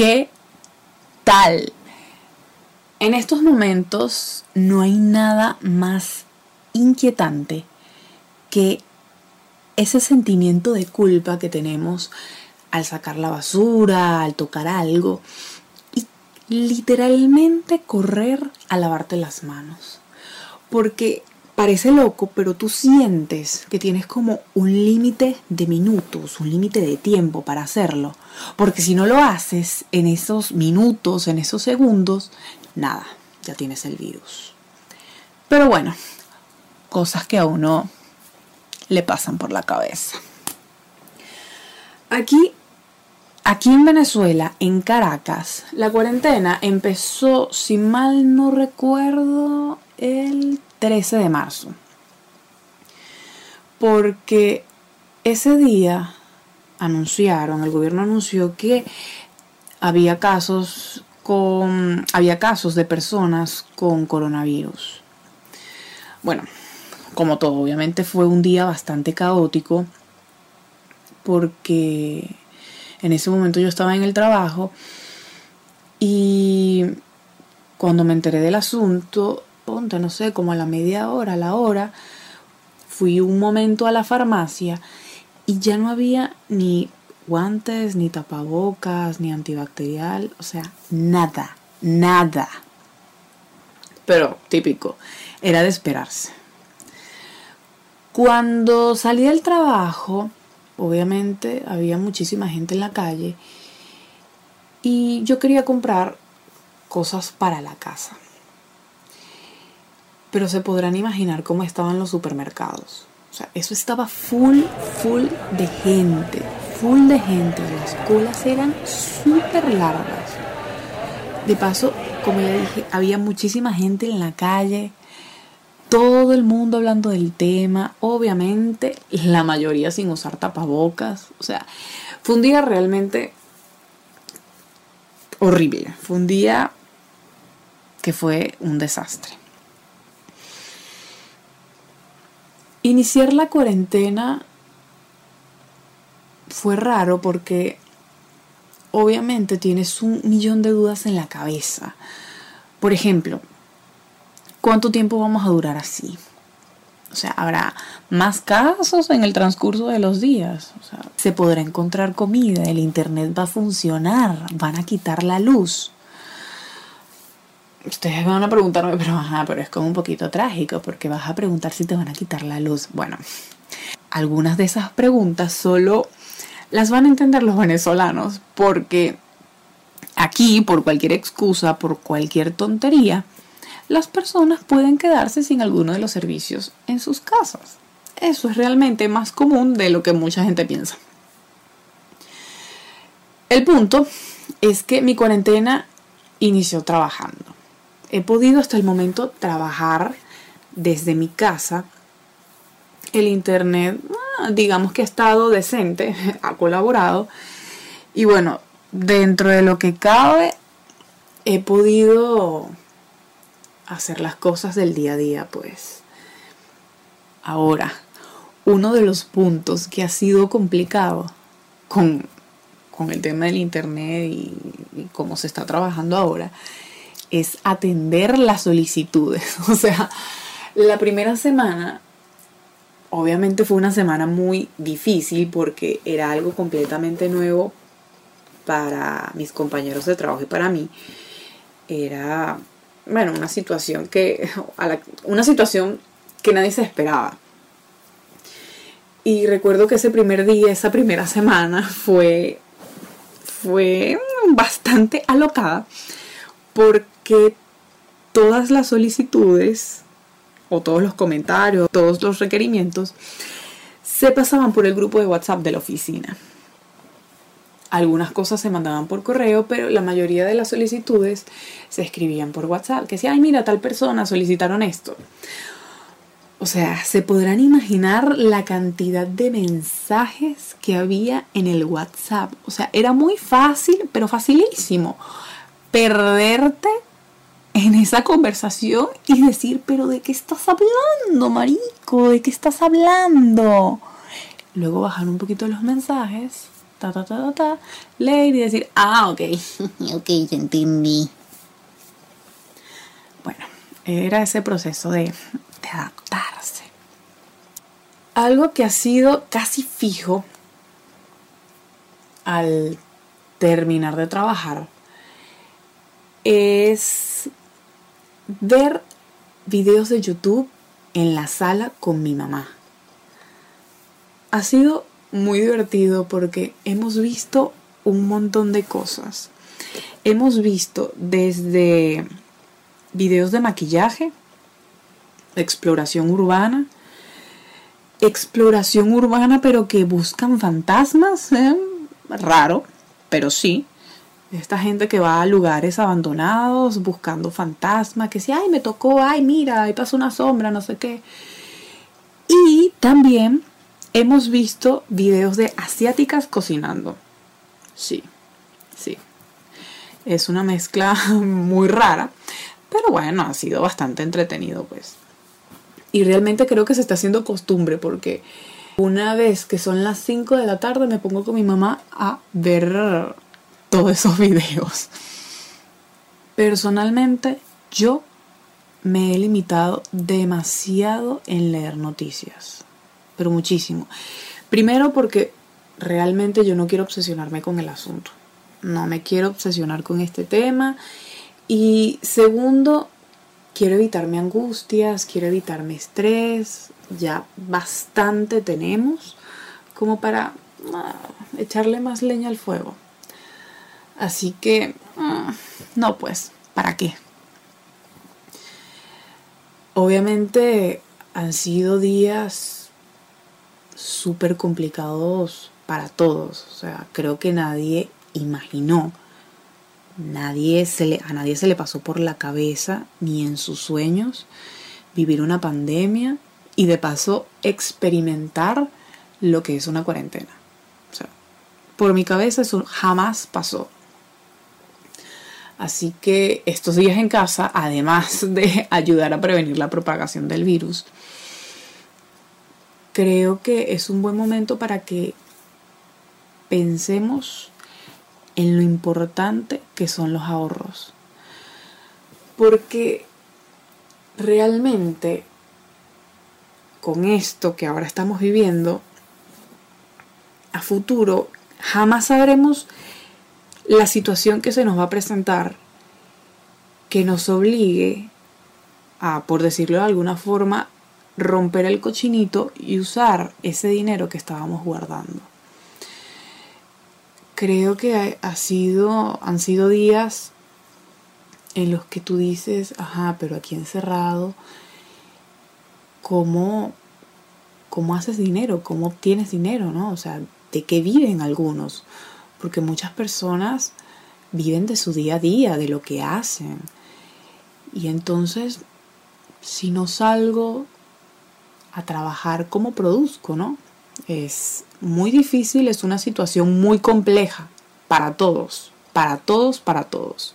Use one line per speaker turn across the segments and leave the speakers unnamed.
¿Qué tal? En estos momentos no hay nada más inquietante que ese sentimiento de culpa que tenemos al sacar la basura, al tocar algo y literalmente correr a lavarte las manos. Porque parece loco, pero tú sientes que tienes como un límite de minutos, un límite de tiempo para hacerlo. Porque si no lo haces en esos minutos, en esos segundos, nada, ya tienes el virus. Pero bueno, cosas que a uno le pasan por la cabeza. Aquí, aquí en Venezuela, en Caracas, la cuarentena empezó, si mal no recuerdo, el 13 de marzo. Porque ese día anunciaron, el gobierno anunció que había casos con había casos de personas con coronavirus. Bueno, como todo, obviamente fue un día bastante caótico porque en ese momento yo estaba en el trabajo y cuando me enteré del asunto no sé, como a la media hora, a la hora, fui un momento a la farmacia y ya no había ni guantes, ni tapabocas, ni antibacterial, o sea, nada, nada. Pero típico, era de esperarse. Cuando salí del trabajo, obviamente había muchísima gente en la calle y yo quería comprar cosas para la casa pero se podrán imaginar cómo estaban los supermercados. O sea, eso estaba full, full de gente, full de gente. Las colas eran súper largas. De paso, como ya dije, había muchísima gente en la calle, todo el mundo hablando del tema, obviamente la mayoría sin usar tapabocas. O sea, fue un día realmente horrible. Fue un día que fue un desastre. Iniciar la cuarentena fue raro porque obviamente tienes un millón de dudas en la cabeza. Por ejemplo, ¿cuánto tiempo vamos a durar así? O sea, ¿habrá más casos en el transcurso de los días? O sea, ¿se podrá encontrar comida? ¿El Internet va a funcionar? ¿Van a quitar la luz? Ustedes van a preguntarme, pero ajá, pero es como un poquito trágico, porque vas a preguntar si te van a quitar la luz. Bueno, algunas de esas preguntas solo las van a entender los venezolanos, porque aquí, por cualquier excusa, por cualquier tontería, las personas pueden quedarse sin alguno de los servicios en sus casas. Eso es realmente más común de lo que mucha gente piensa. El punto es que mi cuarentena inició trabajando he podido hasta el momento trabajar desde mi casa. El internet, ah, digamos que ha estado decente, ha colaborado. Y bueno, dentro de lo que cabe, he podido hacer las cosas del día a día, pues. Ahora, uno de los puntos que ha sido complicado con, el tema del internet y cómo se está trabajando ahora es atender las solicitudes. O sea, la primera semana, obviamente fue una semana muy difícil porque era algo completamente nuevo para mis compañeros de trabajo y para mí. Era, bueno, una situación que, una situación que nadie se esperaba. Y recuerdo que ese primer día, esa primera semana fue, fue bastante alocada porque todas las solicitudes o todos los comentarios, todos los requerimientos se pasaban por el grupo de WhatsApp de la oficina. Algunas cosas se mandaban por correo, pero la mayoría de las solicitudes se escribían por WhatsApp, que decía, ay, mira, tal persona solicitaron esto. O sea, se podrán imaginar la cantidad de mensajes que había en el WhatsApp. O sea, era muy fácil, pero facilísimo perderte en esa conversación y decir, pero ¿de qué estás hablando, marico? ¿De qué estás hablando? Luego bajar un poquito los mensajes ta, ta, ta, ta, leer y decir, ah, ok, ok, ya entendí. Bueno, era ese proceso de adaptarse. Algo que ha sido casi fijo al terminar de trabajar es ver videos de YouTube en la sala con mi mamá. Ha sido muy divertido porque hemos visto un montón de cosas. Hemos visto desde videos de maquillaje, exploración urbana, exploración urbana pero que buscan fantasmas, ¿eh? raro, pero sí. Esta gente que va a lugares abandonados buscando fantasmas, que si, ay, me tocó, ay, mira, ahí pasó una sombra, no sé qué. Y también hemos visto videos de asiáticas cocinando. Sí, sí. Es una mezcla muy rara, pero bueno, ha sido bastante entretenido, pues. Y realmente creo que se está haciendo costumbre porque una vez que son las 5 de la tarde me pongo con mi mamá a ver todos esos videos. Personalmente, yo me he limitado demasiado en leer noticias, pero muchísimo. Primero porque realmente yo no quiero obsesionarme con el asunto. No me quiero obsesionar con este tema. Y segundo, quiero evitarme angustias, quiero evitarme estrés. Ya bastante tenemos como para ah, echarle más leña al fuego. Así que, ah, no, pues, ¿para qué? Obviamente han sido días súper complicados para todos. O sea, creo que nadie imaginó, nadie se le, a nadie se le pasó por la cabeza, ni en sus sueños, vivir una pandemia y de paso experimentar lo que es una cuarentena. O sea, por mi cabeza eso jamás pasó. Así que estos días en casa, además de ayudar a prevenir la propagación del virus, creo que es un buen momento para que pensemos en lo importante que son los ahorros. Porque realmente con esto que ahora estamos viviendo, a futuro jamás sabremos la situación que se nos va a presentar que nos obligue a, por decirlo de alguna forma, romper el cochinito y usar ese dinero que estábamos guardando. Creo que ha sido, han sido días en los que tú dices, ajá, pero aquí encerrado, ¿cómo, cómo haces dinero? ¿Cómo obtienes dinero? ¿no? O sea, ¿de qué viven algunos? Porque muchas personas viven de su día a día, de lo que hacen. Y entonces, si no salgo a trabajar, ¿cómo produzco, no? Es muy difícil, es una situación muy compleja para todos, para todos, para todos.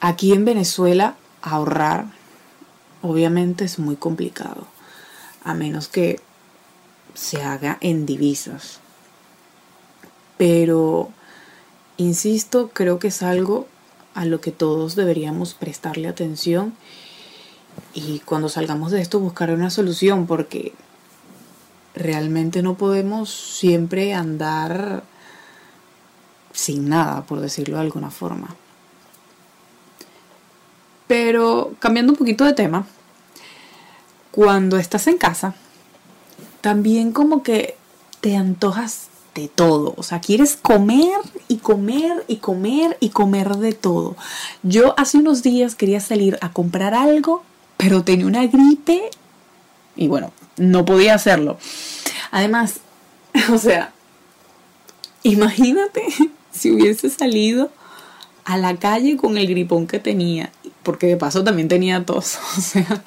Aquí en Venezuela, ahorrar obviamente es muy complicado, a menos que se haga en divisas. Pero, insisto, creo que es algo a lo que todos deberíamos prestarle atención y cuando salgamos de esto buscar una solución porque realmente no podemos siempre andar sin nada, por decirlo de alguna forma. Pero cambiando un poquito de tema, cuando estás en casa, también como que te antojas de todo. O sea, quieres comer y comer y comer y comer de todo. Yo hace unos días quería salir a comprar algo, pero tenía una gripe y bueno, no podía hacerlo. Además, o sea, imagínate si hubiese salido a la calle con el gripón que tenía, porque de paso también tenía tos, o sea,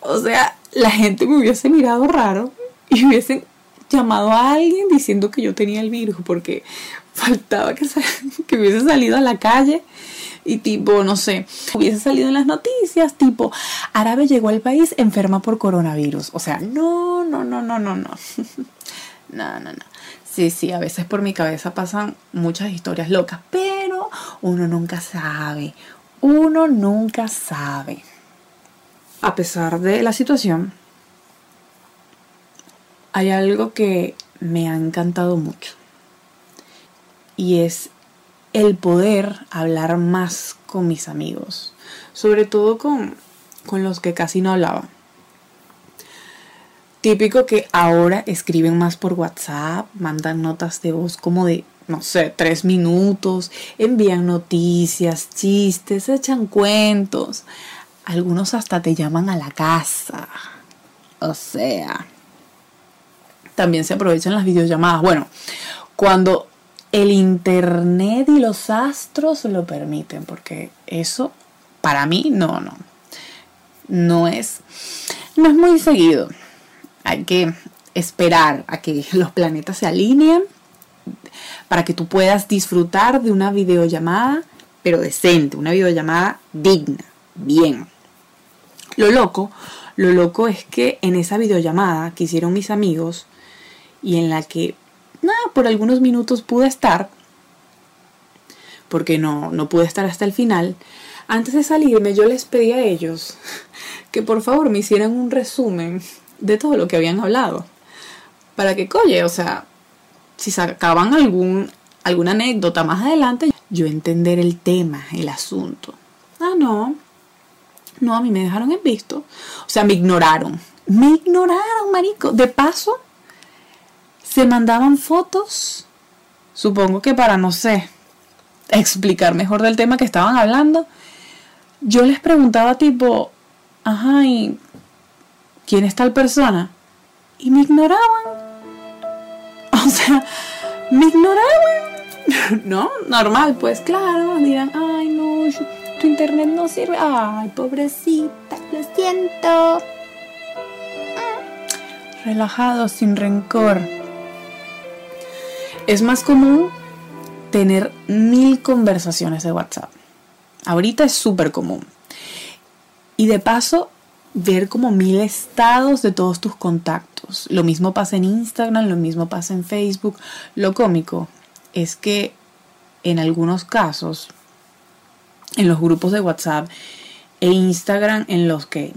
o sea, la gente me hubiese mirado raro y hubiesen llamado a alguien diciendo que yo tenía el virus porque faltaba que, hubiese salido a la calle y tipo, no sé, hubiese salido en las noticias, tipo, árabe llegó al país enferma por coronavirus. O sea, no, no, no, no, no, no. no, no, no. Sí, sí, a veces por mi cabeza pasan muchas historias locas, pero uno nunca sabe, uno nunca sabe. A pesar de la situación, hay algo que me ha encantado mucho y es el poder hablar más con mis amigos, sobre todo con, con los que casi no hablaba. Típico que ahora escriben más por WhatsApp, mandan notas de voz como de, no sé, tres minutos, envían noticias, chistes, echan cuentos. Algunos hasta te llaman a la casa. O sea, también se aprovechan las videollamadas. Bueno, cuando el internet y los astros lo permiten, porque eso para mí no, no. No es, no es muy seguido. Hay que esperar a que los planetas se alineen para que tú puedas disfrutar de una videollamada, pero decente, una videollamada digna, bien. Lo loco, lo loco es que en esa videollamada que hicieron mis amigos y en la que, nada, por algunos minutos pude estar, porque no, no pude estar hasta el final, antes de salirme yo les pedí a ellos que por favor me hicieran un resumen de todo lo que habían hablado. Para que, coye, o sea, si sacaban algún, alguna anécdota más adelante, yo entender el tema, el asunto. Ah, no. No, a mí me dejaron en visto. O sea, me ignoraron. Me ignoraron, marico. De paso, se mandaban fotos. Supongo que para, no sé, explicar mejor del tema que estaban hablando. Yo les preguntaba tipo, ajá, ¿y quién es tal persona? Y me ignoraban. O sea, me ignoraban. no, normal, pues claro, dirán, ay no, tu internet no sirve. Ay, pobrecita, lo siento. Relajado, sin rencor. Es más común tener mil conversaciones de WhatsApp. Ahorita es súper común. Y de paso, ver como mil estados de todos tus contactos. Lo mismo pasa en Instagram, lo mismo pasa en Facebook. Lo cómico es que en algunos casos, en los grupos de WhatsApp e Instagram en los que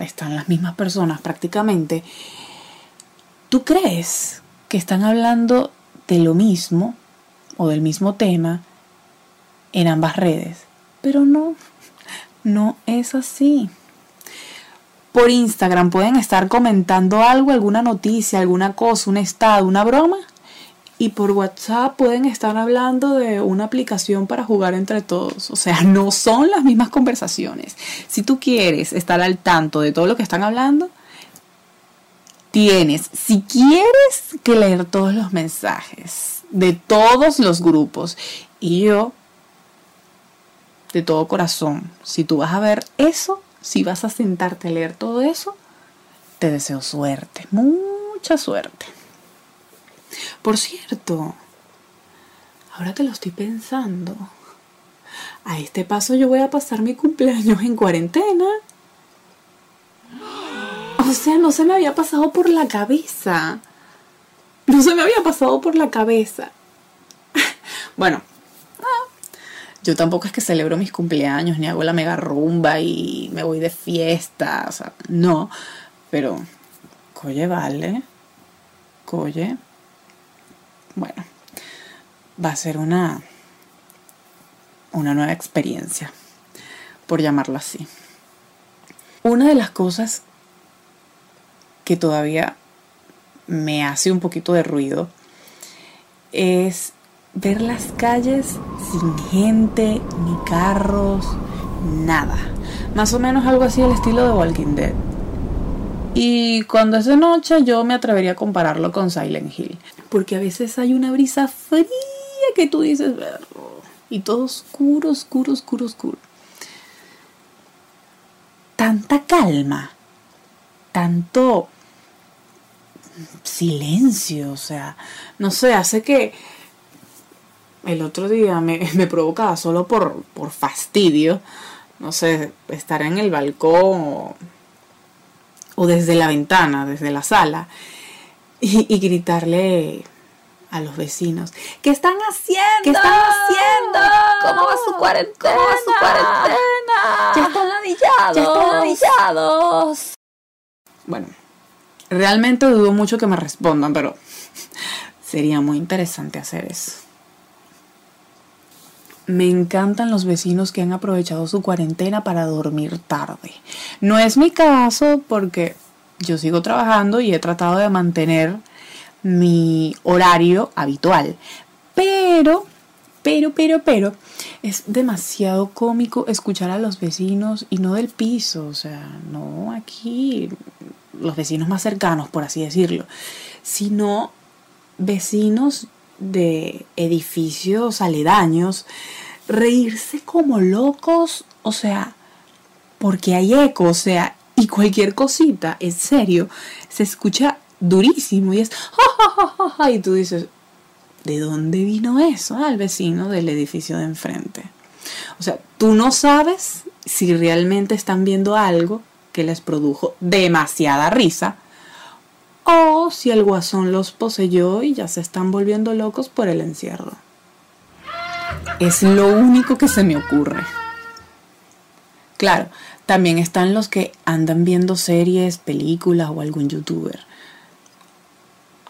están las mismas personas prácticamente, tú crees que están hablando de lo mismo o del mismo tema en ambas redes, pero no, no es así por Instagram pueden estar comentando algo, alguna noticia, alguna cosa, un estado, una broma. Y por WhatsApp pueden estar hablando de una aplicación para jugar entre todos. O sea, no son las mismas conversaciones. Si tú quieres estar al tanto de todo lo que están hablando, tienes, si quieres, que leer todos los mensajes de todos los grupos. Y yo, de todo corazón, si tú vas a ver eso, si vas a sentarte a leer todo eso, te deseo suerte, mucha suerte. Por cierto, ahora que lo estoy pensando, a este paso yo voy a pasar mi cumpleaños en cuarentena. O sea, no se me había pasado por la cabeza. No se me había pasado por la cabeza. bueno, yo tampoco es que celebro mis cumpleaños, ni hago la mega rumba y me voy de fiesta, o sea, no, pero, coye, vale, coye, bueno, va a ser una, una nueva experiencia, por llamarlo así. Una de las cosas que todavía me hace un poquito de ruido es ver las calles sin gente, ni carros, nada. Más o menos algo así el estilo de Walking Dead. Y cuando es de noche yo me atrevería a compararlo con Silent Hill. Porque a veces hay una brisa fría que tú dices, y todo oscuro, oscuro, oscuro, oscuro. Tanta calma, tanto silencio, o sea, no sé, hace que el otro día me, provocaba solo por, fastidio, no sé, estar en el balcón o, desde la ventana, desde la sala, y, gritarle a los vecinos.
¿Qué están haciendo?
¿Qué están haciendo?
¿Cómo va su cuarentena? ¿Cómo va su cuarentena?
Ya están ladillados.
Ya están ladillados.
Bueno, realmente dudo mucho que me respondan, pero sería muy interesante hacer eso. Me encantan los vecinos que han aprovechado su cuarentena para dormir tarde. No es mi caso porque yo sigo trabajando y he tratado de mantener mi horario habitual. Pero, pero, pero, pero, es demasiado cómico escuchar a los vecinos y no del piso, o sea, no aquí los vecinos más cercanos, por así decirlo, sino vecinos de edificios aledaños reírse como locos, o sea, porque hay eco, o sea, y cualquier cosita, en serio, se escucha durísimo y es, y tú dices, ¿de dónde vino eso? Al vecino del edificio de enfrente. O sea, tú no sabes si realmente están viendo algo que les produjo demasiada risa o si el guasón los poseyó y ya se están volviendo locos por el encierro. Es lo único que se me ocurre. Claro, también están los que andan viendo series, películas o algún youtuber.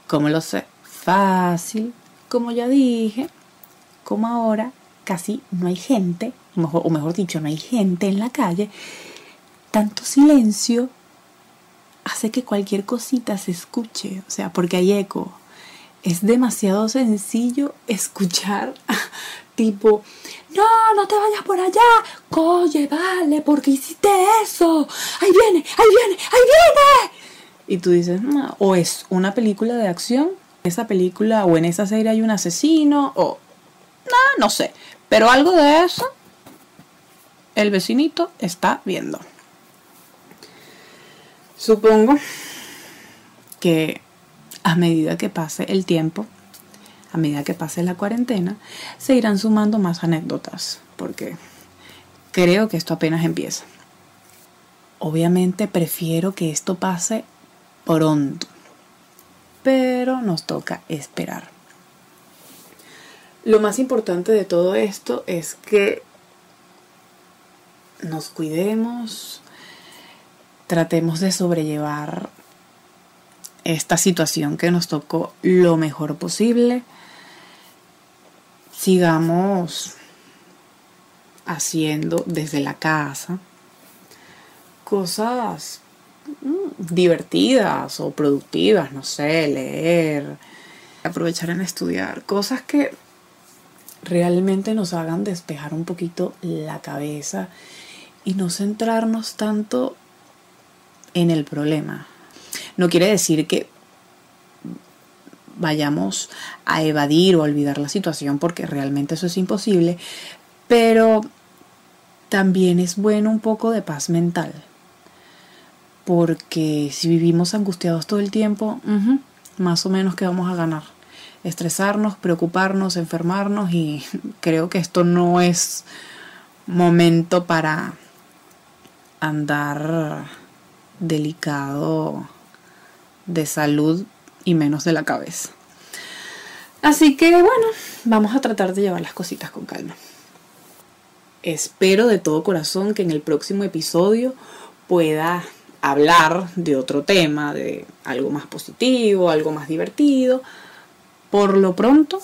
¿Cómo lo sé? Fácil. Como ya dije, como ahora casi no hay gente, o mejor dicho, no hay gente en la calle, tanto silencio hace que cualquier cosita se escuche, o sea, porque hay eco. Es demasiado sencillo escuchar tipo, no, no te vayas por allá, oye, vale, porque hiciste eso, ahí viene, ahí viene, ahí viene. Y tú dices, no, o es una película de acción, esa película o en esa serie hay un asesino, o no, no sé, pero algo de eso el vecinito está viendo. Supongo que a medida que pase el tiempo, a medida que pase la cuarentena, se irán sumando más anécdotas, porque creo que esto apenas empieza. Obviamente prefiero que esto pase pronto, pero nos toca esperar. Lo más importante de todo esto es que nos cuidemos, tratemos de sobrellevar esta situación que nos tocó lo mejor posible. Sigamos haciendo desde la casa cosas mm, divertidas o productivas, no sé, leer, aprovechar en estudiar, cosas que realmente nos hagan despejar un poquito la cabeza y no centrarnos tanto en el problema. No quiere decir que vayamos a evadir o olvidar la situación porque realmente eso es imposible, pero también es bueno un poco de paz mental. Porque si vivimos angustiados todo el tiempo, más o menos que vamos a ganar. Estresarnos, preocuparnos, enfermarnos y creo que esto no es momento para andar delicado de salud y menos de la cabeza. Así que bueno, vamos a tratar de llevar las cositas con calma. Espero de todo corazón que en el próximo episodio pueda hablar de otro tema, de algo más positivo, algo más divertido. Por lo pronto,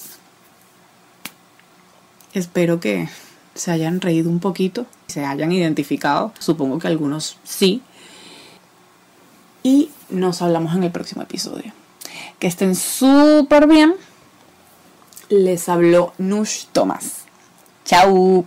espero que se hayan reído un poquito, se hayan identificado, supongo que algunos sí. Y nos hablamos en el próximo episodio. Que estén súper bien. Les habló Nush Thomas. Chao.